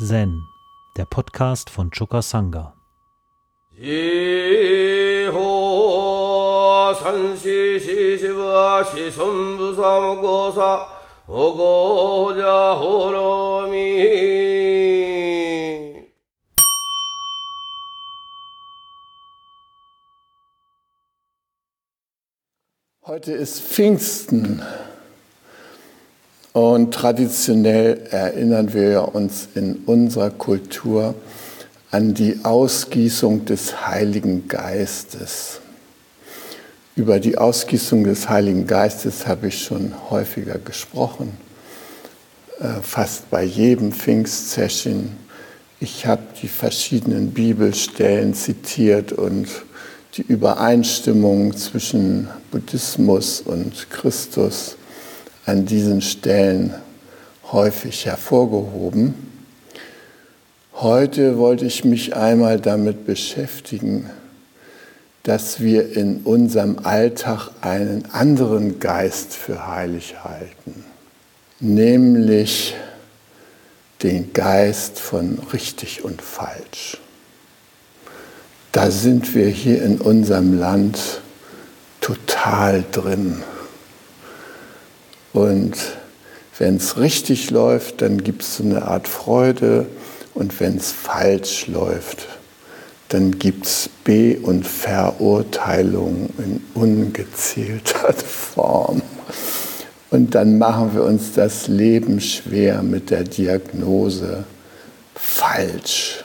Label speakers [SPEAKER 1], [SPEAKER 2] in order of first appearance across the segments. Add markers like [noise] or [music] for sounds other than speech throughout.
[SPEAKER 1] Zen, der Podcast von Choka Sangha.
[SPEAKER 2] Heute ist Pfingsten. Und traditionell erinnern wir uns in unserer Kultur an die Ausgießung des Heiligen Geistes. Über die Ausgießung des Heiligen Geistes habe ich schon häufiger gesprochen, äh, fast bei jedem Pfingstsession. Ich habe die verschiedenen Bibelstellen zitiert und die Übereinstimmung zwischen Buddhismus und Christus an diesen Stellen häufig hervorgehoben. Heute wollte ich mich einmal damit beschäftigen, dass wir in unserem Alltag einen anderen Geist für heilig halten, nämlich den Geist von richtig und falsch. Da sind wir hier in unserem Land total drin. Und wenn es richtig läuft, dann gibt es so eine Art Freude. Und wenn es falsch läuft, dann gibt es Be- und Verurteilung in ungezählter [laughs] Form. Und dann machen wir uns das Leben schwer mit der Diagnose falsch,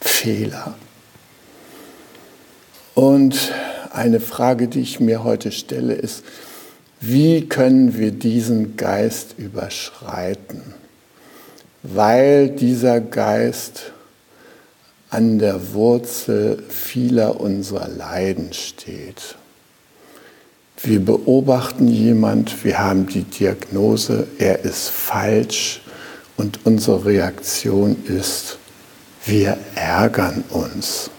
[SPEAKER 2] Fehler. Und eine Frage, die ich mir heute stelle, ist, wie können wir diesen Geist überschreiten? Weil dieser Geist an der Wurzel vieler unserer Leiden steht. Wir beobachten jemand, wir haben die Diagnose, er ist falsch und unsere Reaktion ist, wir ärgern uns.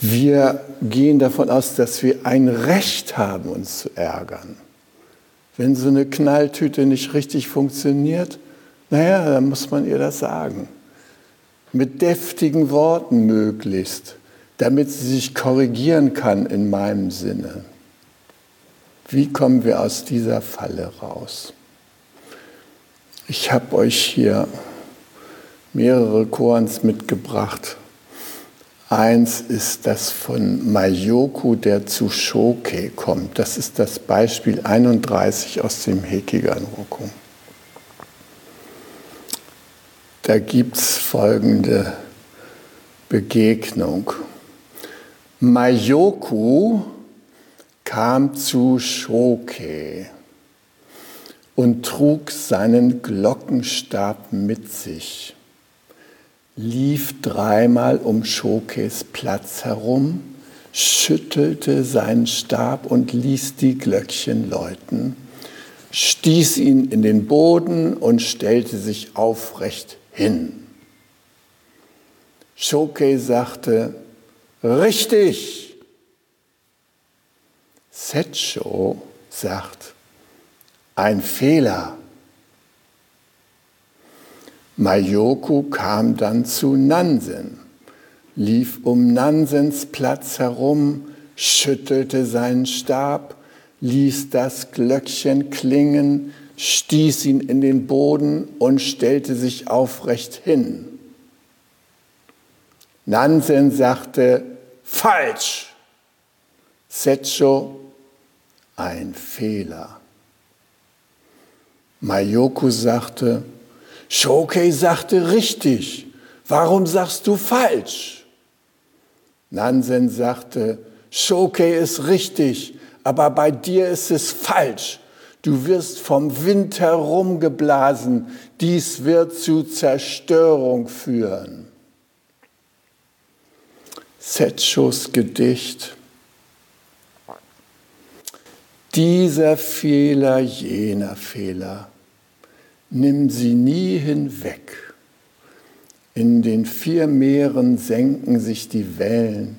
[SPEAKER 2] Wir gehen davon aus, dass wir ein Recht haben, uns zu ärgern. Wenn so eine Knalltüte nicht richtig funktioniert, naja, dann muss man ihr das sagen. Mit deftigen Worten möglichst, damit sie sich korrigieren kann in meinem Sinne. Wie kommen wir aus dieser Falle raus? Ich habe euch hier mehrere Koans mitgebracht Eins ist das von Mayoku, der zu Shoke kommt. Das ist das Beispiel 31 aus dem Hekigan-Roku. Da gibt es folgende Begegnung. Mayoku kam zu Shoke und trug seinen Glockenstab mit sich lief dreimal um Schokes Platz herum, schüttelte seinen Stab und ließ die Glöckchen läuten, stieß ihn in den Boden und stellte sich aufrecht hin. Shoke sagte, richtig. Setcho sagt, ein Fehler. Mayoku kam dann zu Nansen, lief um Nansens Platz herum, schüttelte seinen Stab, ließ das Glöckchen klingen, stieß ihn in den Boden und stellte sich aufrecht hin. Nansen sagte, falsch. Setcho, ein Fehler. Mayoku sagte, Shokei sagte richtig. Warum sagst du falsch? Nansen sagte, Shokei ist richtig, aber bei dir ist es falsch. Du wirst vom Wind herumgeblasen. Dies wird zu Zerstörung führen. Setschos Gedicht. Dieser Fehler, jener Fehler nimm sie nie hinweg. In den vier Meeren senken sich die Wellen,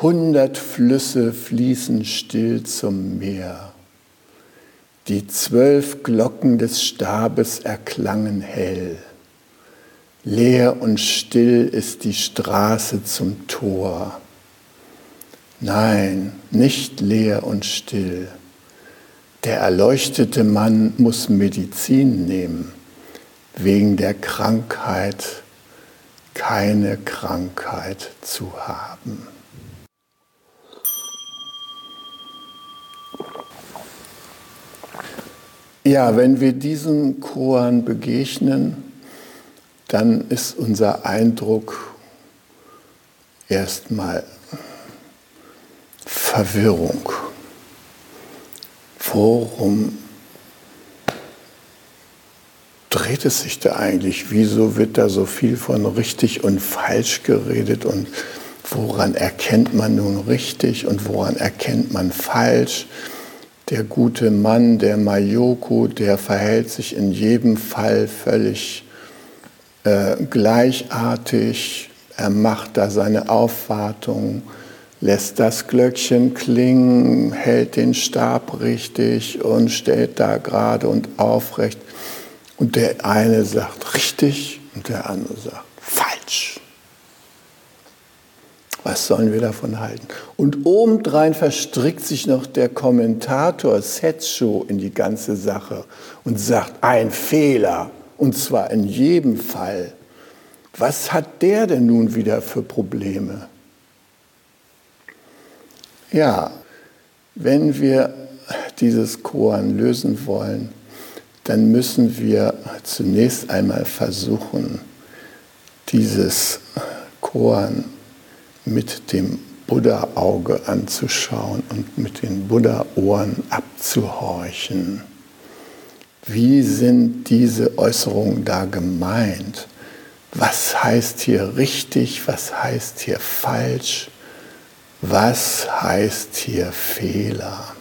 [SPEAKER 2] hundert Flüsse fließen still zum Meer. Die zwölf Glocken des Stabes erklangen hell. Leer und still ist die Straße zum Tor. Nein, nicht leer und still. Der erleuchtete Mann muss Medizin nehmen, wegen der Krankheit keine Krankheit zu haben. Ja, wenn wir diesen Choren begegnen, dann ist unser Eindruck erstmal Verwirrung. Worum dreht es sich da eigentlich? Wieso wird da so viel von richtig und falsch geredet und woran erkennt man nun richtig und woran erkennt man falsch? Der gute Mann, der Mayoko, der verhält sich in jedem Fall völlig äh, gleichartig. Er macht da seine Aufwartung, lässt das Glöckchen klingen, hält den Stab richtig und steht da gerade und aufrecht. Und der eine sagt richtig und der andere sagt falsch. Was sollen wir davon halten? Und obendrein verstrickt sich noch der Kommentator Setsu in die ganze Sache und sagt, ein Fehler. Und zwar in jedem Fall. Was hat der denn nun wieder für Probleme? Ja, wenn wir dieses Koan lösen wollen, dann müssen wir zunächst einmal versuchen, dieses Koan mit dem Buddha-Auge anzuschauen und mit den Buddha-Ohren abzuhorchen. Wie sind diese Äußerungen da gemeint? Was heißt hier richtig? Was heißt hier falsch? Was heißt hier Fehler?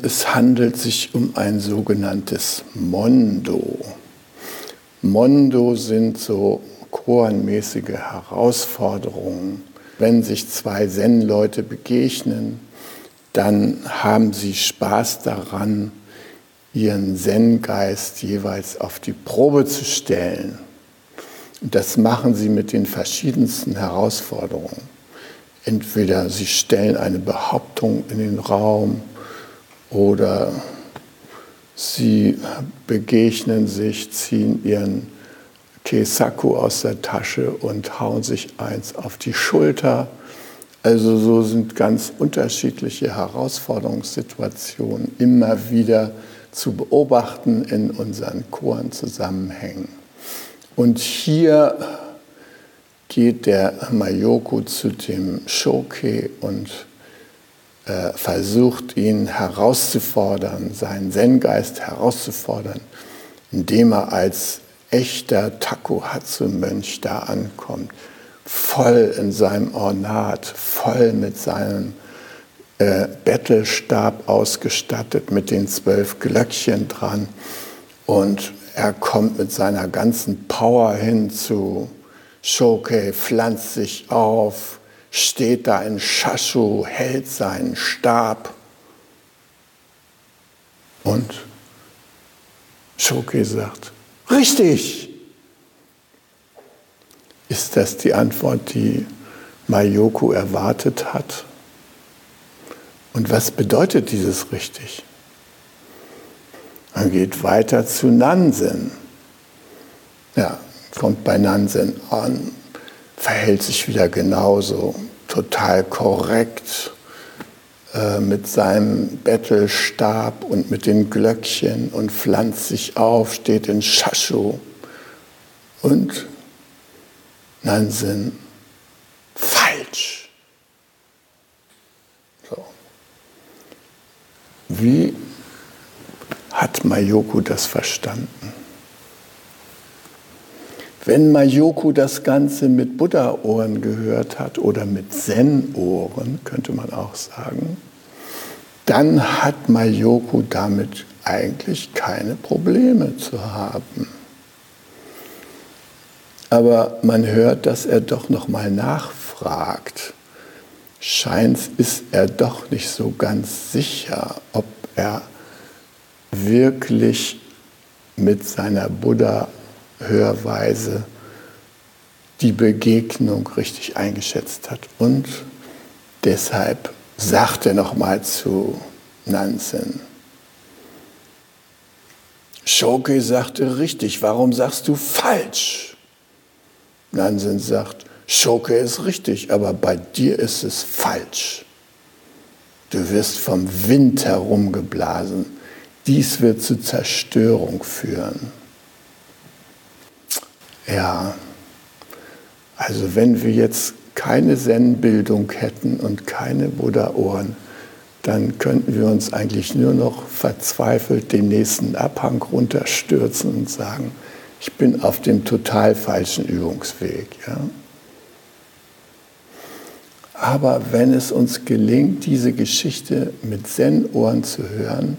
[SPEAKER 2] Es handelt sich um ein sogenanntes Mondo. Mondo sind so chorenmäßige Herausforderungen. Wenn sich zwei Zen-Leute begegnen, dann haben sie Spaß daran, ihren Zen-Geist jeweils auf die Probe zu stellen. Und das machen sie mit den verschiedensten Herausforderungen. Entweder sie stellen eine Behauptung in den Raum oder sie begegnen sich, ziehen ihren Keisaku aus der Tasche und hauen sich eins auf die Schulter. Also so sind ganz unterschiedliche Herausforderungssituationen immer wieder zu beobachten in unseren Chorenzusammenhängen. Und hier geht der Mayoko zu dem Shoke und äh, versucht ihn herauszufordern, seinen Zen-Geist herauszufordern, indem er als echter Takuhatsu-Mönch da ankommt, voll in seinem Ornat, voll mit seinem äh, Bettelstab ausgestattet mit den zwölf Glöckchen dran. Und er kommt mit seiner ganzen Power hin zu Shoke, pflanzt sich auf, steht da in Shashu, hält seinen Stab. Und Shoke sagt, richtig. Ist das die Antwort, die Mayoko erwartet hat? Und was bedeutet dieses richtig? Man geht weiter zu Nansen. Ja, kommt bei Nansen an, verhält sich wieder genauso, total korrekt äh, mit seinem Bettelstab und mit den Glöckchen und pflanzt sich auf, steht in Shashu. Und Nansen, falsch. Wie hat Mayoko das verstanden? Wenn Mayoko das Ganze mit Buddha-Ohren gehört hat oder mit Zen-Ohren, könnte man auch sagen, dann hat Mayoko damit eigentlich keine Probleme zu haben. Aber man hört, dass er doch noch mal nachfragt scheint, ist er doch nicht so ganz sicher, ob er wirklich mit seiner Buddha Hörweise die Begegnung richtig eingeschätzt hat. Und deshalb sagt er nochmal zu Nansen, Schoke sagte richtig, warum sagst du falsch? Nansen sagt, Schoke ist richtig, aber bei dir ist es falsch. Du wirst vom Wind herumgeblasen. Dies wird zu Zerstörung führen. Ja, also wenn wir jetzt keine Zen-Bildung hätten und keine Buddha-Ohren, dann könnten wir uns eigentlich nur noch verzweifelt den nächsten Abhang runterstürzen und sagen, ich bin auf dem total falschen Übungsweg. Ja? Aber wenn es uns gelingt, diese Geschichte mit Zen-Ohren zu hören,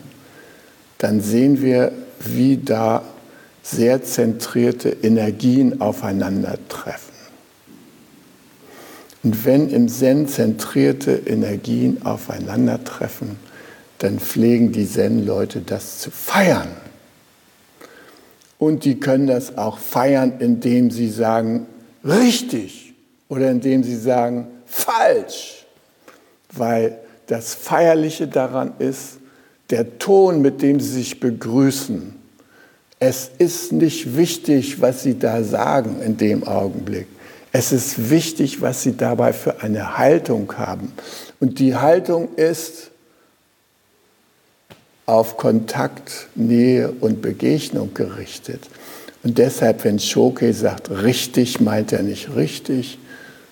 [SPEAKER 2] dann sehen wir, wie da sehr zentrierte Energien aufeinandertreffen. Und wenn im Zen zentrierte Energien aufeinandertreffen, dann pflegen die Zen-Leute das zu feiern. Und die können das auch feiern, indem sie sagen, richtig oder indem sie sagen, falsch. Weil das Feierliche daran ist, der Ton, mit dem sie sich begrüßen. Es ist nicht wichtig, was sie da sagen in dem Augenblick. Es ist wichtig, was sie dabei für eine Haltung haben. Und die Haltung ist auf Kontakt, Nähe und Begegnung gerichtet. Und deshalb, wenn Shoke sagt richtig, meint er nicht richtig,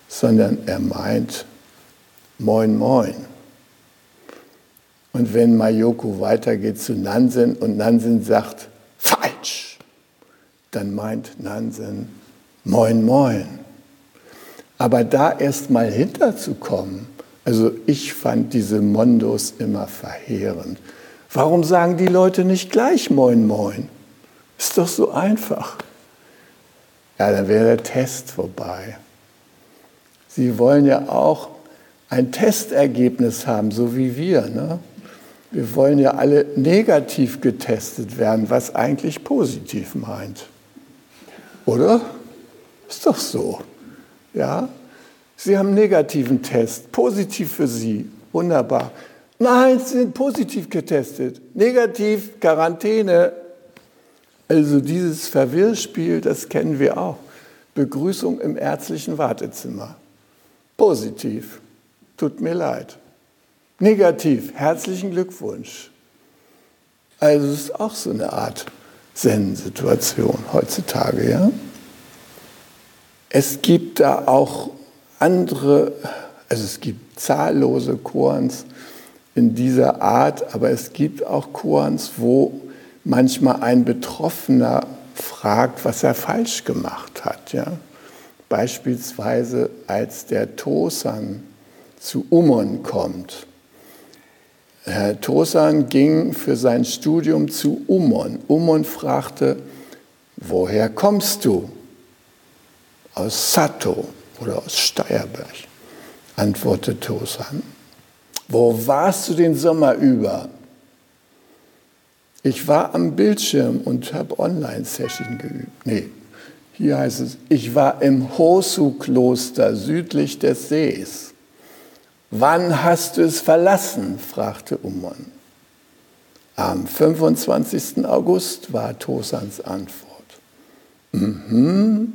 [SPEAKER 2] sondern er meint Moin Moin. Und wenn Mayoko weitergeht zu Nansen und Nansen sagt falsch, dann meint Nansen Moin Moin. Aber da erst mal hinterzukommen, also ich fand diese Mondos immer verheerend. Warum sagen die Leute nicht gleich Moin Moin? Ist doch so einfach. Ja, dann wäre der Test vorbei. Sie wollen ja auch ein Testergebnis haben, so wie wir. Ne? Wir wollen ja alle negativ getestet werden, was eigentlich positiv meint. Oder? Ist doch so. Ja? Sie haben einen negativen Test, positiv für Sie, wunderbar. Nein, Sie sind positiv getestet, negativ, Quarantäne. Also dieses Verwirrspiel, das kennen wir auch. Begrüßung im ärztlichen Wartezimmer. Positiv, tut mir leid. Negativ, herzlichen Glückwunsch. Also es ist auch so eine Art Zen-Situation heutzutage, ja? Es gibt da auch andere, also es gibt zahllose Koans in dieser Art, aber es gibt auch Koans, wo manchmal ein Betroffener fragt, was er falsch gemacht hat. Ja? Beispielsweise als der Tosan zu Umon kommt. Herr Tosan ging für sein Studium zu Umon. Umon fragte, woher kommst du? aus Sato oder aus Steierberg, antwortete Tosan. Wo warst du den Sommer über? Ich war am Bildschirm und habe Online-Session geübt. Nee, hier heißt es, ich war im Hosu-Kloster südlich des Sees. Wann hast du es verlassen? fragte Umon. Am 25. August war Tosans Antwort. Mhm,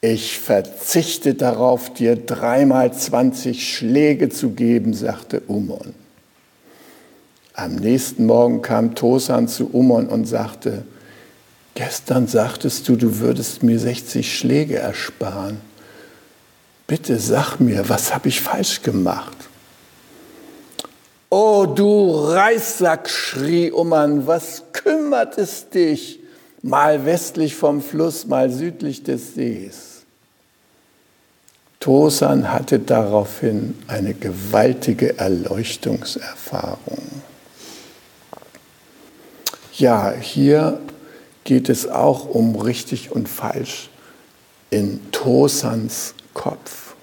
[SPEAKER 2] ich verzichte darauf, dir dreimal 20 Schläge zu geben, sagte Umon. Am nächsten Morgen kam Tosan zu Umon und sagte, gestern sagtest du, du würdest mir 60 Schläge ersparen. Bitte sag mir, was habe ich falsch gemacht? Oh, du Reissack, schrie Umon, was kümmert es dich? Mal westlich vom Fluss, mal südlich des Sees. Tosan hatte daraufhin eine gewaltige Erleuchtungserfahrung. Ja, hier geht es auch um richtig und falsch in Tosans Kopf.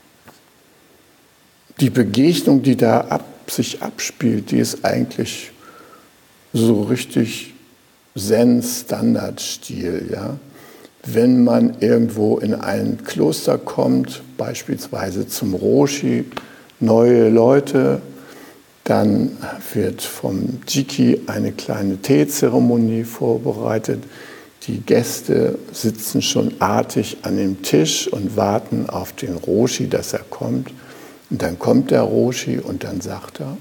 [SPEAKER 2] Die Begegnung, die da ab, sich abspielt, die ist eigentlich so richtig Zen-Standardstil. Ja? Wenn man irgendwo in ein Kloster kommt, beispielsweise zum Roshi, neue Leute, dann wird vom Jiki eine kleine Teezeremonie vorbereitet. Die Gäste sitzen schon artig an dem Tisch und warten auf den Roshi, dass er kommt. Und dann kommt der Roshi und dann sagt er,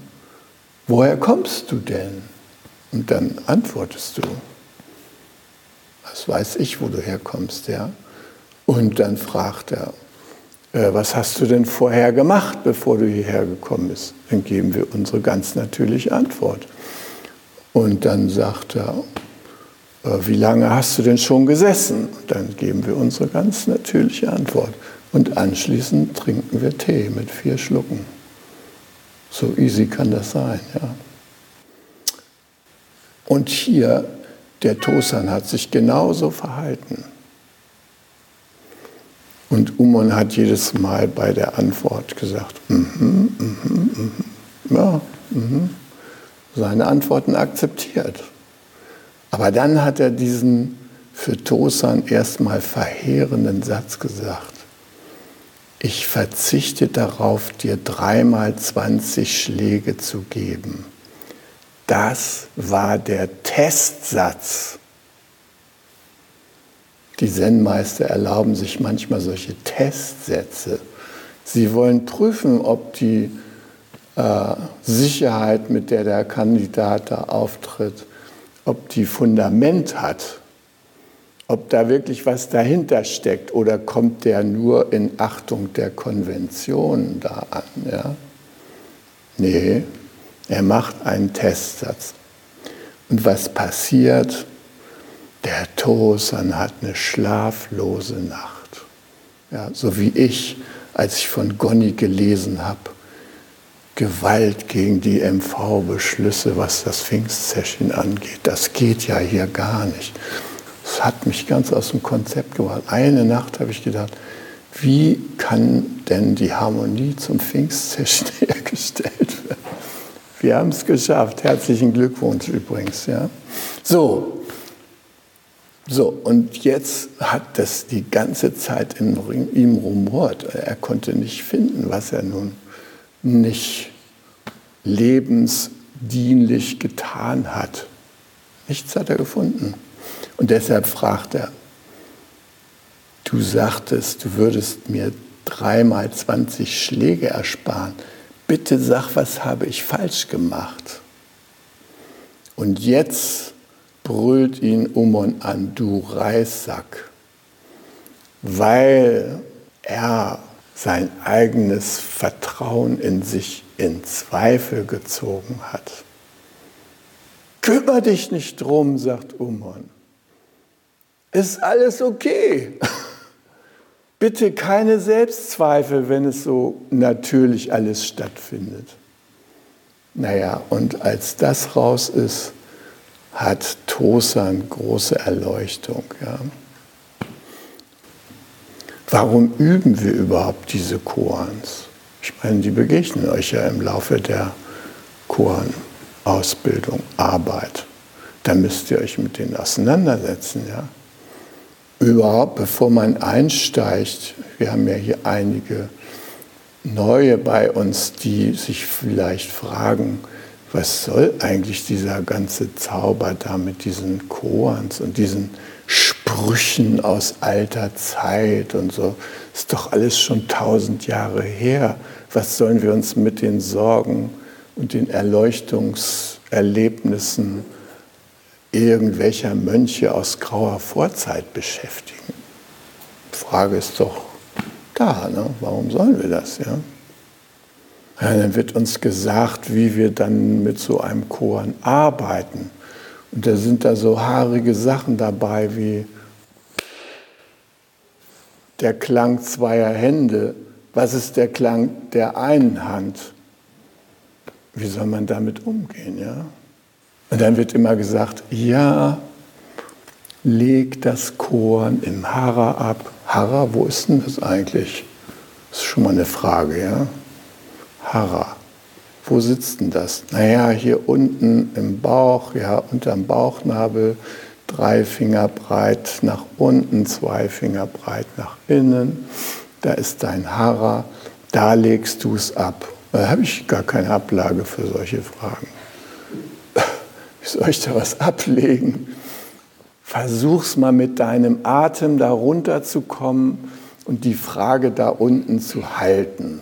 [SPEAKER 2] woher kommst du denn? Und dann antwortest du, was weiß ich, wo du herkommst, ja? Und dann fragt er, äh, was hast du denn vorher gemacht, bevor du hierher gekommen bist? Dann geben wir unsere ganz natürliche Antwort. Und dann sagt er, wie lange hast du denn schon gesessen? Dann geben wir unsere ganz natürliche Antwort. Und anschließend trinken wir Tee mit vier Schlucken. So easy kann das sein. Ja. Und hier, der Tosan hat sich genauso verhalten. Und Umon hat jedes Mal bei der Antwort gesagt, mm -hmm, mm -hmm, mm -hmm, ja, mhm. seine Antworten akzeptiert. Aber dann hat er diesen für Tosan erstmal verheerenden Satz gesagt ich verzichte darauf, dir dreimal 20 Schläge zu geben. Das war der Testsatz. Die Zen-Meister erlauben sich manchmal solche Testsätze. Sie wollen prüfen, ob die äh, Sicherheit, mit der der Kandidat da auftritt, ob die Fundament hat ob da wirklich was dahinter steckt oder kommt der nur in Achtung der Konvention da an. Ja? Nee, er macht einen Testsatz. Und was passiert? Der Tosan hat eine schlaflose Nacht. Ja, so wie ich, als ich von Gonni gelesen habe. Gewalt gegen die MV-Beschlüsse, was das Pfingstsession angeht. Das geht ja hier gar nicht. Das hat mich ganz aus dem Konzept gebracht. Eine Nacht habe ich gedacht, wie kann denn die Harmonie zum Pfingstsession [laughs] hergestellt werden? Wir haben es geschafft. Herzlichen Glückwunsch übrigens. Ja. So. so, und jetzt hat das die ganze Zeit in ihm rumort. Er konnte nicht finden, was er nun nicht lebensdienlich getan hat. Nichts hat er gefunden. Und deshalb fragt er, du sagtest, du würdest mir dreimal 20 Schläge ersparen. Bitte sag, was habe ich falsch gemacht? Und jetzt brüllt ihn Umon an, du Reissack, weil er sein eigenes Vertrauen in sich in Zweifel gezogen hat. Kümmer dich nicht drum, sagt Umon ist alles okay. [laughs] Bitte keine Selbstzweifel, wenn es so natürlich alles stattfindet. Naja, und als das raus ist, hat Tosan große Erleuchtung. Ja. Warum üben wir überhaupt diese Koans? Ich meine, die begegnen euch ja im Laufe der Koan-Ausbildung, Arbeit. Da müsst ihr euch mit denen auseinandersetzen. Ja überhaupt, bevor man einsteigt, wir haben ja hier einige Neue bei uns, die sich vielleicht fragen, was soll eigentlich dieser ganze Zauber da mit diesen Koans und diesen Sprüchen aus alter Zeit und so? Ist doch alles schon tausend Jahre her. Was sollen wir uns mit den Sorgen und den Erleuchtungserlebnissen irgendwelcher Mönche aus grauer Vorzeit beschäftigen. Die Frage ist doch da, ne? warum sollen wir das? Ja? ja? Dann wird uns gesagt, wie wir dann mit so einem Koran arbeiten. Und da sind da so haarige Sachen dabei wie der Klang zweier Hände. Was ist der Klang der einen Hand? Wie soll man damit umgehen? Ja? Und dann wird immer gesagt, ja, leg das Korn im Hara ab. Hara, wo ist denn das eigentlich? Das ist schon mal eine Frage, ja? Hara. Wo sitzt denn das? Naja, hier unten im Bauch, ja, unterm Bauchnabel, drei Finger breit nach unten, zwei Finger breit nach innen. Da ist dein Hara, da legst du es ab. Da habe ich gar keine Ablage für solche Fragen. Wie soll ich da was ablegen? Versuch's mal mit deinem Atem da runterzukommen und die Frage da unten zu halten.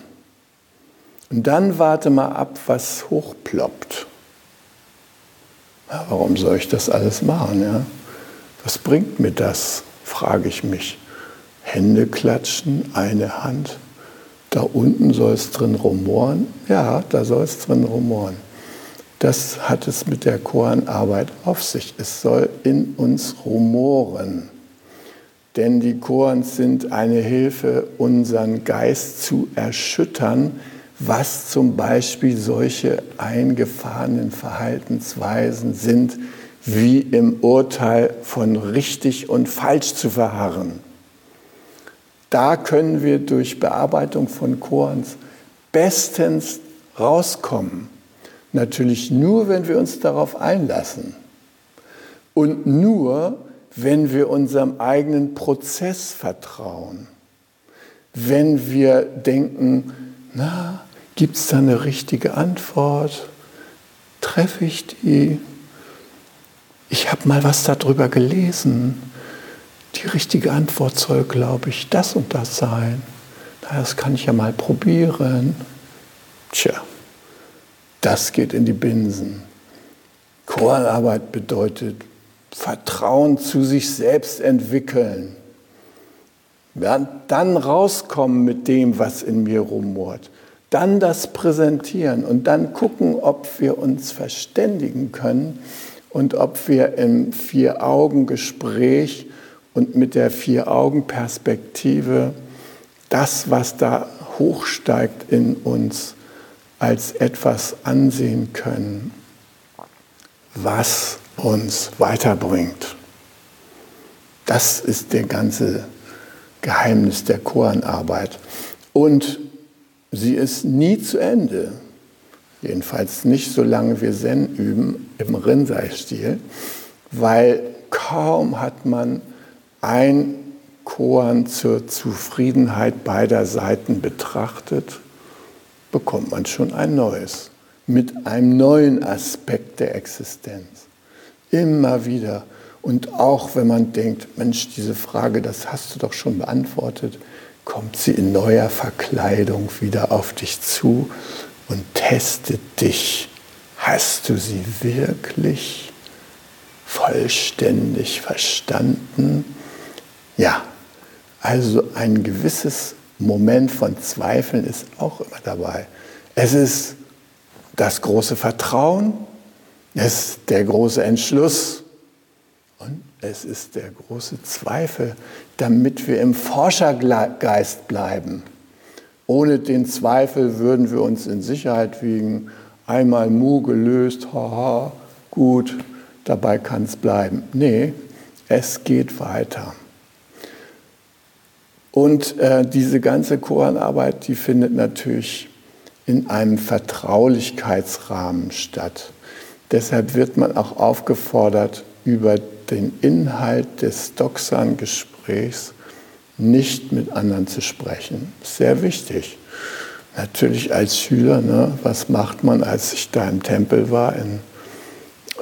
[SPEAKER 2] Und dann warte mal ab, was hochploppt. Warum soll ich das alles machen? Ja? Was bringt mir das, frage ich mich. Hände klatschen, eine Hand. Da unten soll es drin rumoren. Ja, da soll es drin rumoren. Das hat es mit der Chorenarbeit auf sich. Es soll in uns rumoren. Denn die Chorens sind eine Hilfe, unseren Geist zu erschüttern, was zum Beispiel solche eingefahrenen Verhaltensweisen sind, wie im Urteil von richtig und falsch zu verharren. Da können wir durch Bearbeitung von Chorens bestens rauskommen. Natürlich nur, wenn wir uns darauf einlassen. Und nur, wenn wir unserem eigenen Prozess vertrauen. Wenn wir denken, na, gibt es da eine richtige Antwort? Treffe ich die? Ich habe mal was darüber gelesen. Die richtige Antwort soll, glaube ich, das und das sein. Das kann ich ja mal probieren. Tja, das geht in die Binsen. Chorarbeit bedeutet Vertrauen zu sich selbst entwickeln. Dann rauskommen mit dem, was in mir rumort. Dann das präsentieren und dann gucken, ob wir uns verständigen können und ob wir im Vier-Augen-Gespräch und mit der Vier-Augen-Perspektive das, was da hochsteigt in uns, als etwas ansehen können, was uns weiterbringt. Das ist der ganze Geheimnis der Chorenarbeit. Und sie ist nie zu Ende. Jedenfalls nicht, solange wir Zen üben im Rinzai-Stil, weil kaum hat man ein Koan zur Zufriedenheit beider Seiten betrachtet, bekommt man schon ein neues, mit einem neuen Aspekt der Existenz. Immer wieder. Und auch wenn man denkt, Mensch, diese Frage, das hast du doch schon beantwortet, kommt sie in neuer Verkleidung wieder auf dich zu und testet dich. Hast du sie wirklich vollständig verstanden? Ja, also ein gewisses Moment von Zweifeln ist auch immer dabei. Es ist das große Vertrauen, es ist der große Entschluss und es ist der große Zweifel, damit wir im Forschergeist bleiben. Ohne den Zweifel würden wir uns in Sicherheit wiegen. Einmal Mu gelöst, haha, gut, dabei kann es bleiben. Nee, es geht weiter. Und äh, diese ganze Chorenarbeit, die findet natürlich in einem Vertraulichkeitsrahmen statt. Deshalb wird man auch aufgefordert, über den Inhalt des Doxan-Gesprächs nicht mit anderen zu sprechen. Sehr wichtig. Natürlich als Schüler, ne, was macht man, als ich da im Tempel war, in,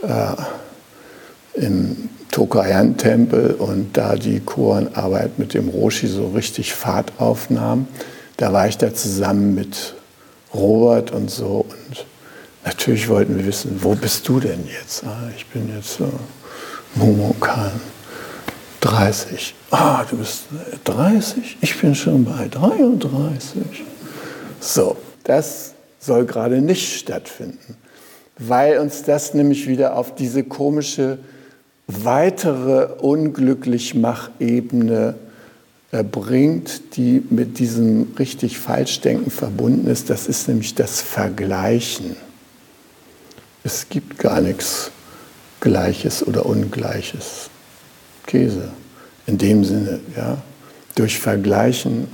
[SPEAKER 2] äh, im Tokayan-Tempel und da die Chorenarbeit mit dem Roshi so richtig Fahrt aufnahm. Da war ich da zusammen mit Robert und so und natürlich wollten wir wissen, wo bist du denn jetzt? Ah, ich bin jetzt so Momokan, 30. Ah, du bist 30? Ich bin schon bei 33. So, das soll gerade nicht stattfinden, weil uns das nämlich wieder auf diese komische weitere Unglücklichmachebene bringt, die mit diesem richtig Falschdenken verbunden ist. Das ist nämlich das Vergleichen. Es gibt gar nichts Gleiches oder Ungleiches. Käse. In dem Sinne, ja. Durch Vergleichen.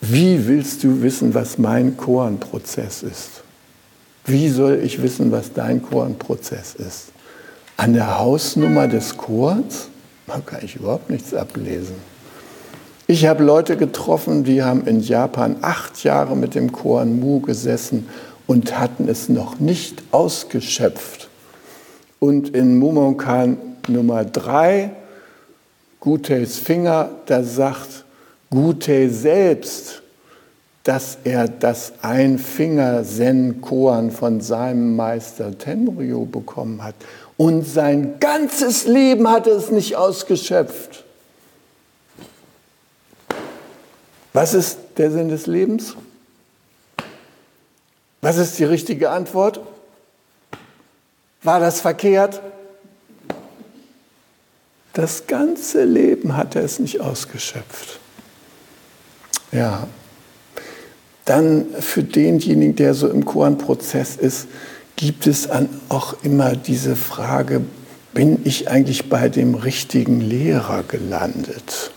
[SPEAKER 2] Wie willst du wissen, was mein Koanprozess ist? Wie soll ich wissen, was dein Chorenprozess ist? An der Hausnummer des Chors? Da kann ich überhaupt nichts ablesen. Ich habe Leute getroffen, die haben in Japan acht Jahre mit dem Koan Mu gesessen und hatten es noch nicht ausgeschöpft. Und in Mumonkan Nummer drei, Guteis Finger, da sagt Gute selbst, dass er das Ein-Finger-Zen-Koan von seinem Meister Tenryo bekommen hat. Und sein ganzes Leben hat es nicht ausgeschöpft. Was ist der Sinn des Lebens? Was ist die richtige Antwort? War das verkehrt? Das ganze Leben hat er es nicht ausgeschöpft. Ja. Dann für denjenigen, der so im Koan-Prozess ist, gibt es auch immer diese Frage, bin ich eigentlich bei dem richtigen Lehrer gelandet?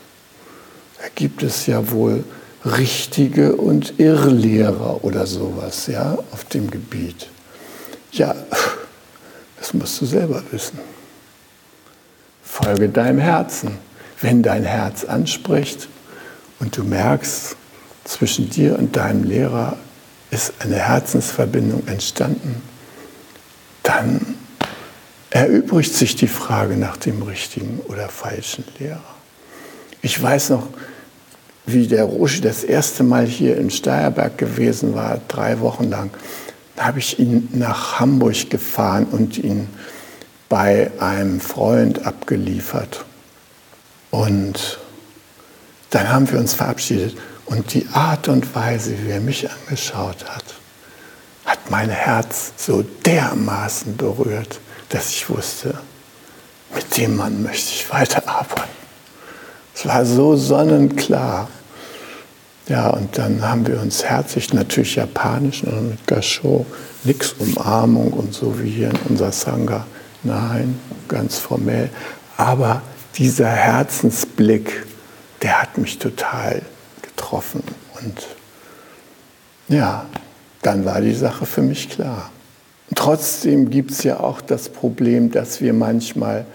[SPEAKER 2] Da gibt es ja wohl richtige und Irrlehrer oder sowas, ja, auf dem Gebiet. Ja, das musst du selber wissen. Folge deinem Herzen. Wenn dein Herz anspricht und du merkst, zwischen dir und deinem Lehrer ist eine Herzensverbindung entstanden, dann erübrigt sich die Frage nach dem richtigen oder falschen Lehrer. Ich weiß noch, wie der Roshi das erste Mal hier in Steierberg gewesen war, drei Wochen lang. Da habe ich ihn nach Hamburg gefahren und ihn bei einem Freund abgeliefert. Und dann haben wir uns verabschiedet. Und die Art und Weise, wie er mich angeschaut hat, hat mein Herz so dermaßen berührt, dass ich wusste, mit dem Mann möchte ich weiterarbeiten. Es war so sonnenklar. Ja, und dann haben wir uns herzlich, natürlich japanisch, und mit Gasho, nix Umarmung und so wie hier in unser Sangha. Nein, ganz formell. Aber dieser Herzensblick, der hat mich total getroffen. Und ja, dann war die Sache für mich klar. Trotzdem gibt es ja auch das Problem, dass wir manchmal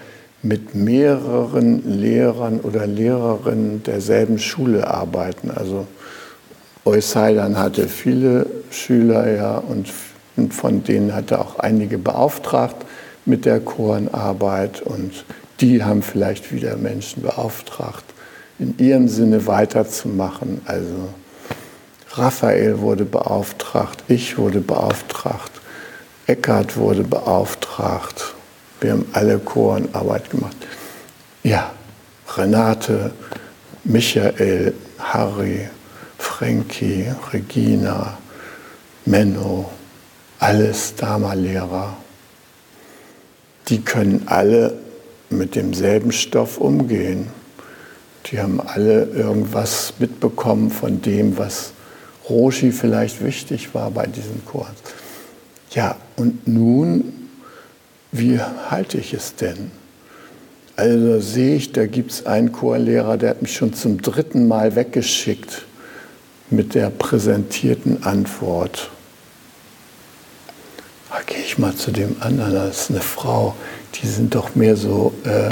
[SPEAKER 2] mit mehreren Lehrern oder Lehrerinnen derselben Schule arbeiten. Also Eusaidan hatte viele Schüler ja und von denen hat er auch einige beauftragt mit der Chorenarbeit und die haben vielleicht wieder Menschen beauftragt, in ihrem Sinne weiterzumachen. Also Raphael wurde beauftragt, ich wurde beauftragt, Eckhard wurde beauftragt. Wir haben alle Chorenarbeit gemacht. Ja, Renate, Michael, Harry, Frankie, Regina, Menno, alles Dharma-Lehrer. Die können alle mit demselben Stoff umgehen. Die haben alle irgendwas mitbekommen von dem, was Roshi vielleicht wichtig war bei diesem Kurs. Ja, und nun, wie halte ich es denn? Also sehe ich, da gibt es einen Chorlehrer, der hat mich schon zum dritten Mal weggeschickt mit der präsentierten Antwort. Da gehe ich mal zu dem anderen, das ist eine Frau, die sind doch mehr so äh,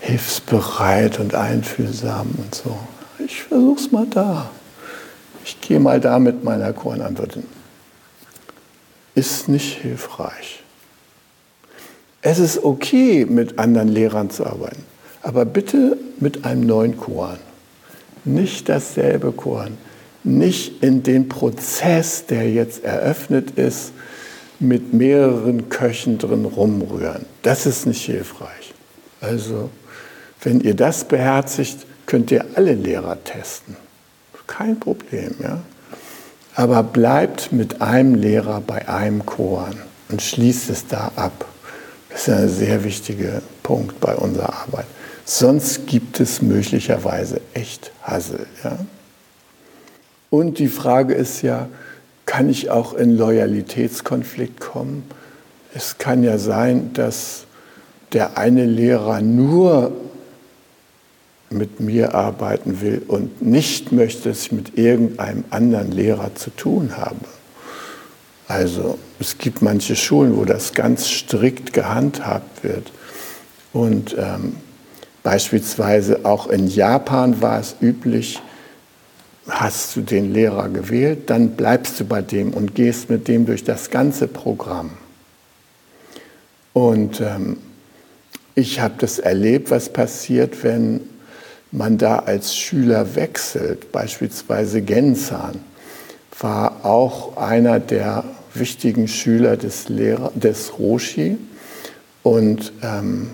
[SPEAKER 2] hilfsbereit und einfühlsam und so. Ich versuche es mal da. Ich gehe mal da mit meiner Choranantwort hin. Ist nicht hilfreich. Es ist okay, mit anderen Lehrern zu arbeiten, aber bitte mit einem neuen Koran. Nicht dasselbe Koran. Nicht in den Prozess, der jetzt eröffnet ist, mit mehreren Köchen drin rumrühren. Das ist nicht hilfreich. Also wenn ihr das beherzigt, könnt ihr alle Lehrer testen. Kein Problem. Ja? Aber bleibt mit einem Lehrer bei einem Koran und schließt es da ab. Das ist ein sehr wichtiger Punkt bei unserer Arbeit. Sonst gibt es möglicherweise echt Hassel. Ja? Und die Frage ist ja, kann ich auch in Loyalitätskonflikt kommen? Es kann ja sein, dass der eine Lehrer nur mit mir arbeiten will und nicht möchte, dass ich mit irgendeinem anderen Lehrer zu tun habe. Also es gibt manche Schulen, wo das ganz strikt gehandhabt wird. Und ähm, beispielsweise auch in Japan war es üblich, hast du den Lehrer gewählt, dann bleibst du bei dem und gehst mit dem durch das ganze Programm. Und ähm, ich habe das erlebt, was passiert, wenn man da als Schüler wechselt. Beispielsweise Genzan war auch einer der wichtigen Schüler des, Lehrer, des Roshi. Und ähm,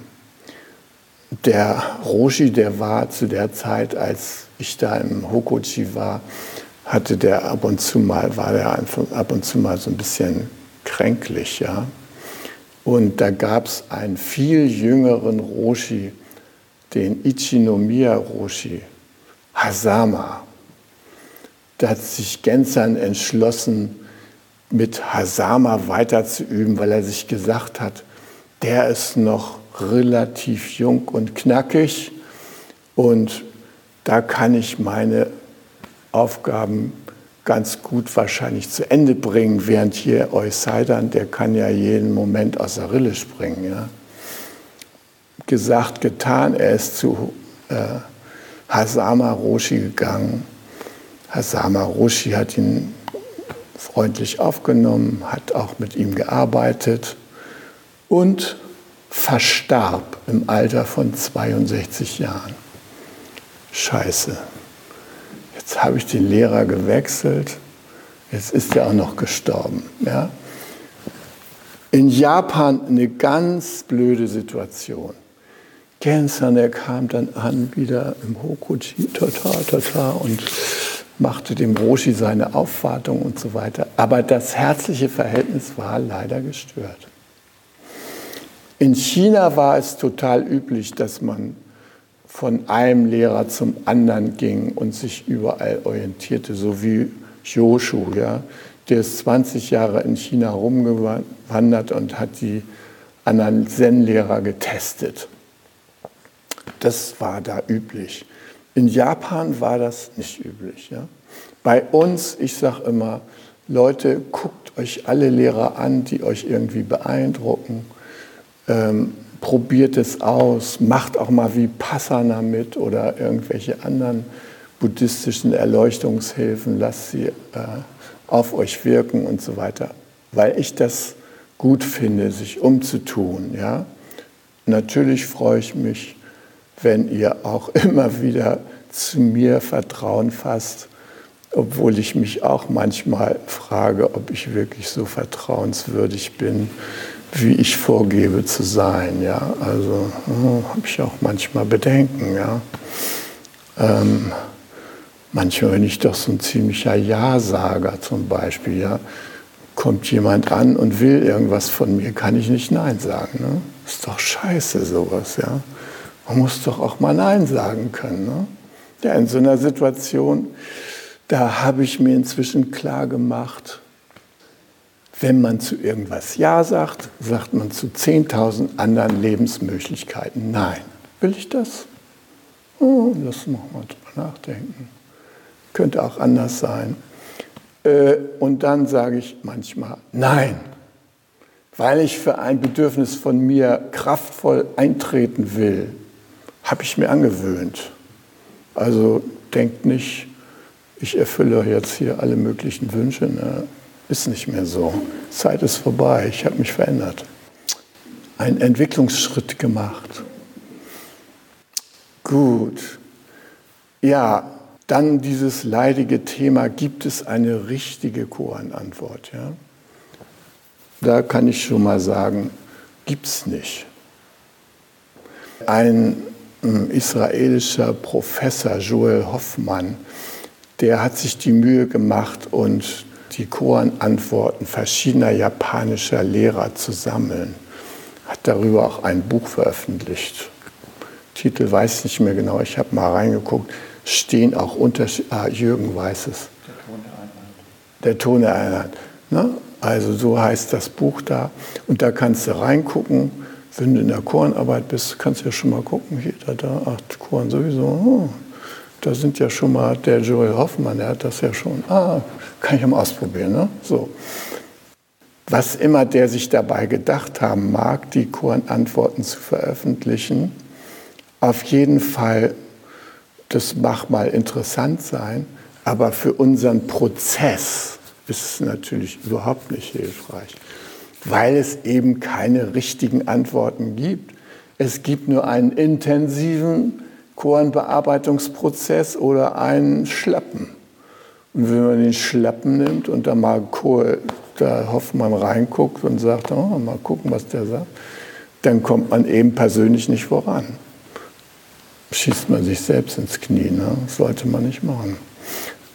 [SPEAKER 2] der Roshi, der war zu der Zeit, als ich da im Hokochi war, hatte der ab und zu mal, war der ab und zu mal so ein bisschen kränklich, ja. Und da gab es einen viel jüngeren Roshi, den Ichinomiya Roshi, Hasama. Da hat sich Gensan entschlossen, mit Hasama weiterzuüben, weil er sich gesagt hat, der ist noch relativ jung und knackig und da kann ich meine Aufgaben ganz gut wahrscheinlich zu Ende bringen, während hier Eusaidan, der kann ja jeden Moment aus der Rille springen. Ja. Gesagt, getan, er ist zu äh, Hasama Roshi gegangen. Hasama Roshi hat ihn freundlich aufgenommen, hat auch mit ihm gearbeitet und verstarb im Alter von 62 Jahren. Scheiße. Jetzt habe ich den Lehrer gewechselt, jetzt ist er auch noch gestorben. Ja? In Japan eine ganz blöde Situation. Gensan, der kam dann an, wieder im Hokuchi, tata, tata, und machte dem Roshi seine Aufwartung und so weiter. Aber das herzliche Verhältnis war leider gestört. In China war es total üblich, dass man von einem Lehrer zum anderen ging und sich überall orientierte, so wie Joshu, ja. Der ist 20 Jahre in China rumgewandert und hat die anderen Zen-Lehrer getestet. Das war da üblich. In Japan war das nicht üblich. Ja. Bei uns, ich sage immer, Leute, guckt euch alle Lehrer an, die euch irgendwie beeindrucken ähm, probiert es aus, macht auch mal wie Passana mit oder irgendwelche anderen buddhistischen Erleuchtungshilfen, lasst sie äh, auf euch wirken und so weiter. Weil ich das gut finde, sich umzutun. Ja? Natürlich freue ich mich, wenn ihr auch [laughs] immer wieder zu mir Vertrauen fasst, obwohl ich mich auch manchmal frage, ob ich wirklich so vertrauenswürdig bin, wie ich vorgebe zu sein. Ja? Also oh, habe ich auch manchmal Bedenken. Ja? Ähm, manchmal bin ich doch so ein ziemlicher Ja-Sager zum Beispiel. Ja? Kommt jemand an und will irgendwas von mir, kann ich nicht Nein sagen. Ne? Ist doch scheiße sowas. Ja? Man muss doch auch mal Nein sagen können. Ne? Ja, in so einer Situation, da habe ich mir inzwischen klar gemacht, wenn man zu irgendwas Ja sagt, sagt man zu 10.000 anderen Lebensmöglichkeiten Nein. Will ich das? Oh, lass noch mal drüber nachdenken. Könnte auch anders sein. Äh, und dann sage ich manchmal Nein, weil ich für ein Bedürfnis von mir kraftvoll eintreten will, habe ich mir angewöhnt. Also denkt nicht, ich erfülle jetzt hier alle möglichen Wünsche. Ne? Ist nicht mehr so. Zeit ist vorbei. Ich habe mich verändert. Einen Entwicklungsschritt gemacht. Gut. Ja, dann dieses leidige Thema, gibt es eine richtige Koran-Antwort? Ja? Da kann ich schon mal sagen, gibt es nicht. Ein äh, israelischer Professor, Joel Hoffmann, der hat sich die Mühe gemacht und die Koran-Antworten verschiedener japanischer Lehrer zu sammeln. Hat darüber auch ein Buch veröffentlicht. Titel weiß ich nicht mehr genau, ich habe mal reingeguckt. Stehen auch Unterschiede. Ah, Jürgen weiß es. Der Ton der Einheit. Ne? Also so heißt das Buch da. Und da kannst du reingucken. Wenn du in der Koranarbeit bist, kannst du ja schon mal gucken. Hier, da, da, ach, Koran sowieso. Oh, da sind ja schon mal der Joel Hoffmann, der hat das ja schon. Ah, kann ich mal ausprobieren. Ne? So. was immer der sich dabei gedacht haben mag, die Koran-Antworten zu veröffentlichen. Auf jeden Fall, das mag mal interessant sein, aber für unseren Prozess ist es natürlich überhaupt nicht hilfreich, weil es eben keine richtigen Antworten gibt. Es gibt nur einen intensiven Korenbearbeitungsprozess oder einen Schlappen. Und wenn man den Schlappen nimmt und da mal Chor, da Hoffmann reinguckt und sagt, oh, mal gucken, was der sagt, dann kommt man eben persönlich nicht voran. Schießt man sich selbst ins Knie, ne? das sollte man nicht machen.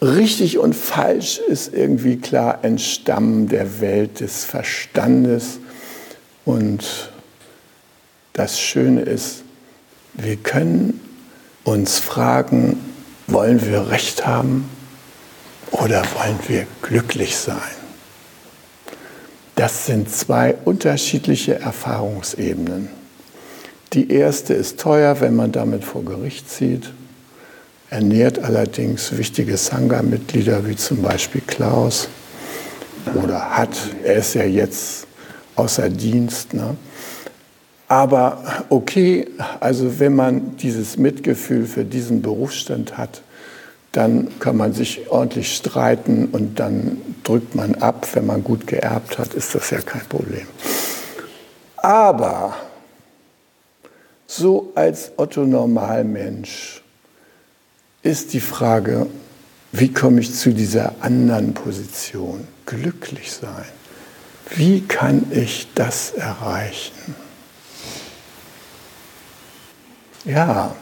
[SPEAKER 2] Richtig und falsch ist irgendwie klar Entstammen der Welt des Verstandes. Und das Schöne ist, wir können uns fragen, wollen wir Recht haben oder wollen wir glücklich sein? Das sind zwei unterschiedliche Erfahrungsebenen. Die erste ist teuer, wenn man damit vor Gericht zieht, ernährt allerdings wichtige Sangha-Mitglieder wie zum Beispiel Klaus oder hat, er ist ja jetzt außer Dienst. Ne? Aber okay, also wenn man dieses Mitgefühl für diesen Berufsstand hat, dann kann man sich ordentlich streiten und dann drückt man ab. Wenn man gut geerbt hat, ist das ja kein Problem. Aber so als Otto Normalmensch ist die Frage, wie komme ich zu dieser anderen Position? Glücklich sein. Wie kann ich das erreichen? Ja,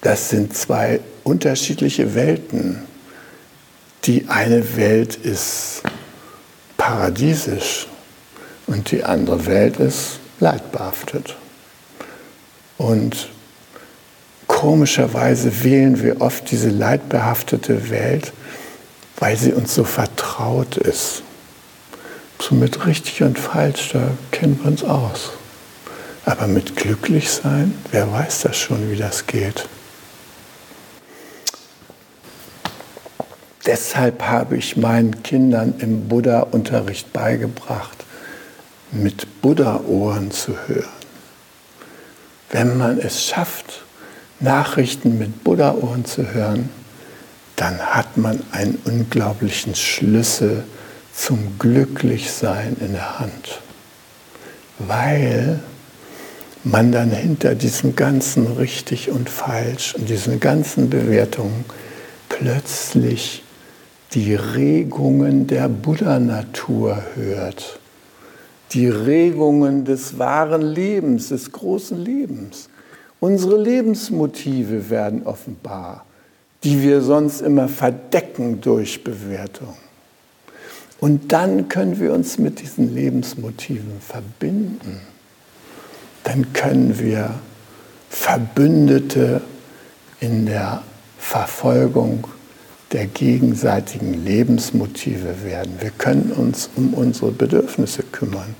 [SPEAKER 2] das sind zwei unterschiedliche Welten. Die eine Welt ist paradiesisch und die andere Welt ist leidbehaftet. Und komischerweise wählen wir oft diese leidbehaftete Welt, weil sie uns so vertraut ist. So mit richtig und falsch, da kennen wir uns aus. Aber mit glücklich sein, wer weiß das schon, wie das geht. Deshalb habe ich meinen Kindern im Buddha-Unterricht beigebracht, mit Buddha-Ohren zu hören. Wenn man es schafft, Nachrichten mit Buddha-Ohren zu hören, dann hat man einen unglaublichen Schlüssel zum Glücklichsein in der Hand. Weil man dann hinter diesem ganzen richtig und falsch und diesen ganzen Bewertungen plötzlich die Regungen der Buddha-Natur hört, die Regungen des wahren Lebens, des großen Lebens. Unsere Lebensmotive werden offenbar, die wir sonst immer verdecken durch Bewertung. Und dann können wir uns mit diesen Lebensmotiven verbinden dann können wir Verbündete in der Verfolgung der gegenseitigen Lebensmotive werden. Wir können uns um unsere Bedürfnisse kümmern.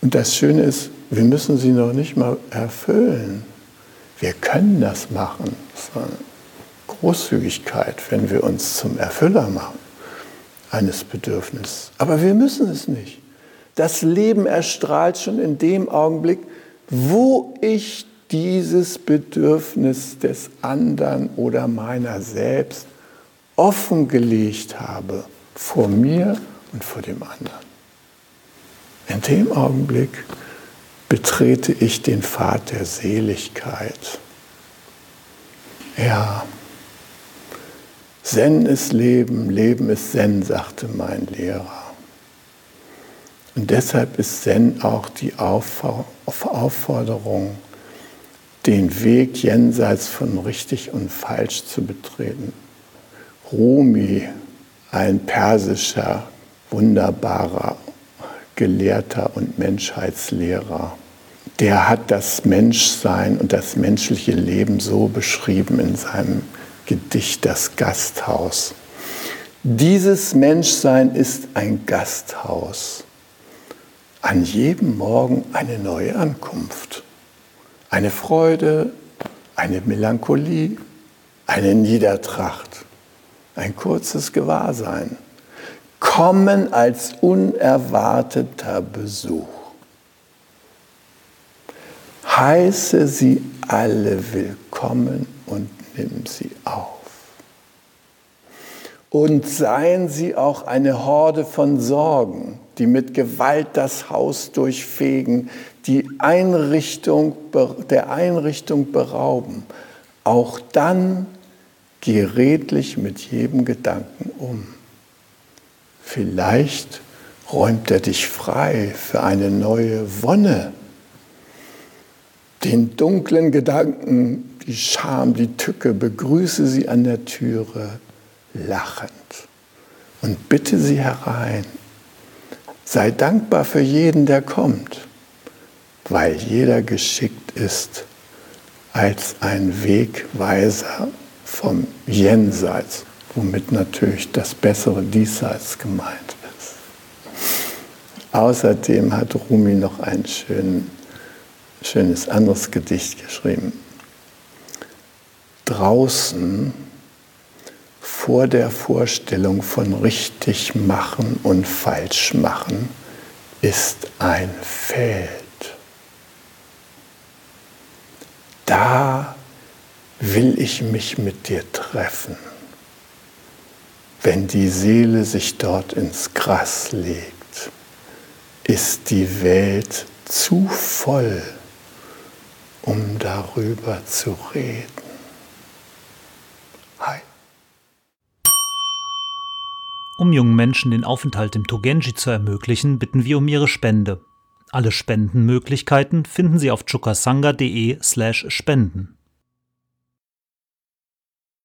[SPEAKER 2] Und das Schöne ist, wir müssen sie noch nicht mal erfüllen. Wir können das machen. Das ist eine Großzügigkeit, wenn wir uns zum Erfüller machen eines Bedürfnisses. Aber wir müssen es nicht. Das Leben erstrahlt schon in dem Augenblick, wo ich dieses Bedürfnis des anderen oder meiner selbst offengelegt habe vor mir und vor dem anderen. In dem Augenblick betrete ich den Pfad der Seligkeit. Ja, Zen ist Leben, Leben ist Zen, sagte mein Lehrer. Und deshalb ist Zen auch die Aufforderung, den Weg jenseits von richtig und falsch zu betreten. Rumi, ein persischer, wunderbarer Gelehrter und Menschheitslehrer, der hat das Menschsein und das menschliche Leben so beschrieben in seinem Gedicht Das Gasthaus. Dieses Menschsein ist ein Gasthaus an jedem Morgen eine neue Ankunft. Eine Freude, eine Melancholie, eine Niedertracht, ein kurzes Gewahrsein. kommen als unerwarteter Besuch. Heiße sie alle willkommen und nimm sie auf. Und seien sie auch eine Horde von Sorgen, die mit Gewalt das Haus durchfegen, die Einrichtung, der Einrichtung berauben. Auch dann geh redlich mit jedem Gedanken um. Vielleicht räumt er dich frei für eine neue Wonne. Den dunklen Gedanken, die Scham, die Tücke, begrüße sie an der Türe lachend und bitte sie herein. Sei dankbar für jeden, der kommt, weil jeder geschickt ist als ein Wegweiser vom Jenseits, womit natürlich das bessere Diesseits gemeint ist. Außerdem hat Rumi noch ein schön, schönes anderes Gedicht geschrieben. Draußen vor der Vorstellung von richtig machen und falsch machen ist ein Feld. Da will ich mich mit dir treffen, wenn die Seele sich dort ins Gras legt, ist die Welt zu voll, um darüber zu reden.
[SPEAKER 1] Um jungen Menschen den Aufenthalt im Togenji zu ermöglichen, bitten wir um ihre Spende. Alle Spendenmöglichkeiten finden Sie auf chukasanga.de/spenden.